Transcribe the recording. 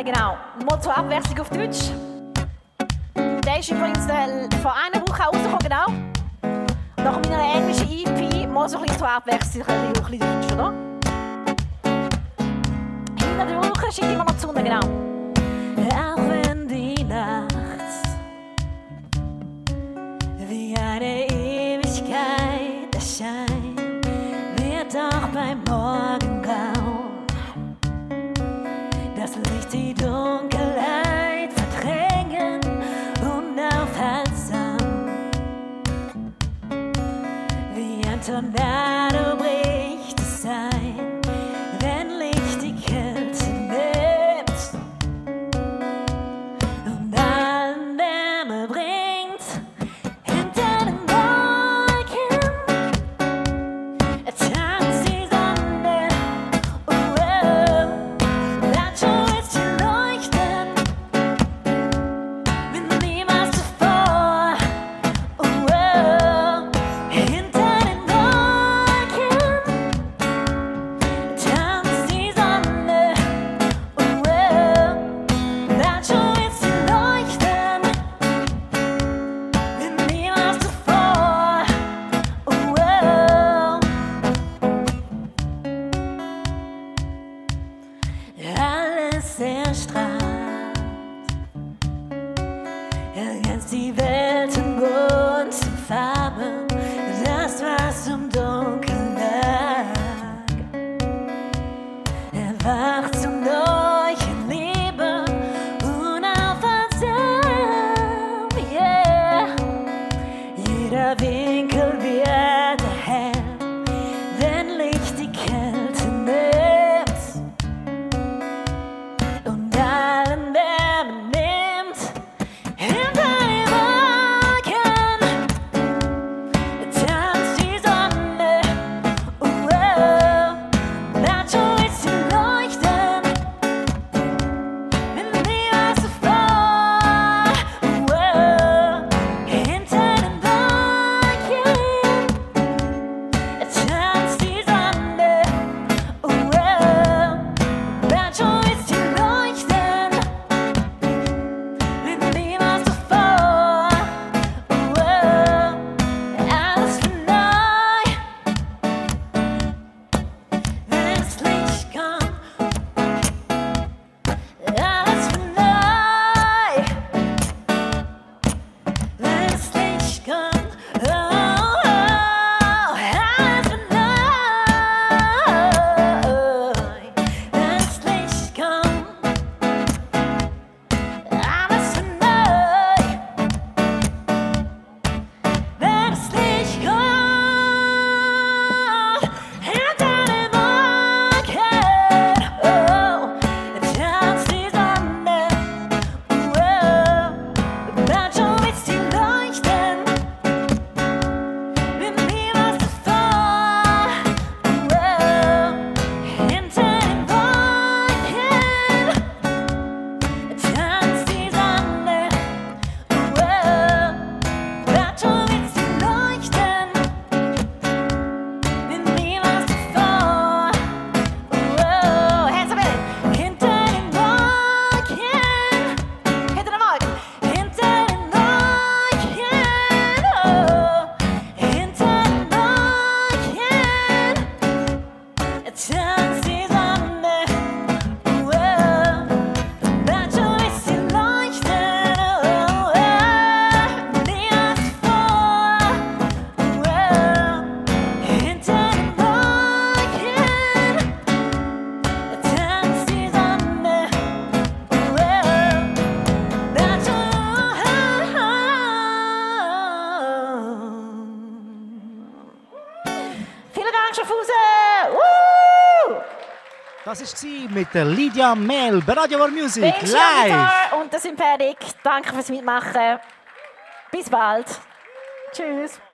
Äh, genau. zur Abwechslung auf Deutsch. Der ist übrigens äh, vor einer Woche rausgekommen, genau. Nach meiner englischen EP mal so ein bisschen so abwechseln, ein bisschen Deutsch, oder? Hinter der Woche schickt immer noch die genau. Auch wenn die Nacht wie eine Ewigkeit erscheint, wird auch beim Morgen die Dunkelheit verdrängen, unaufhaltsam wie ein Tornado. Kopf! Das war mit der Lydia Mel bei Radio World Music Thanks, live. Und das sind fertig. Danke fürs Mitmachen. Bis bald. Tschüss.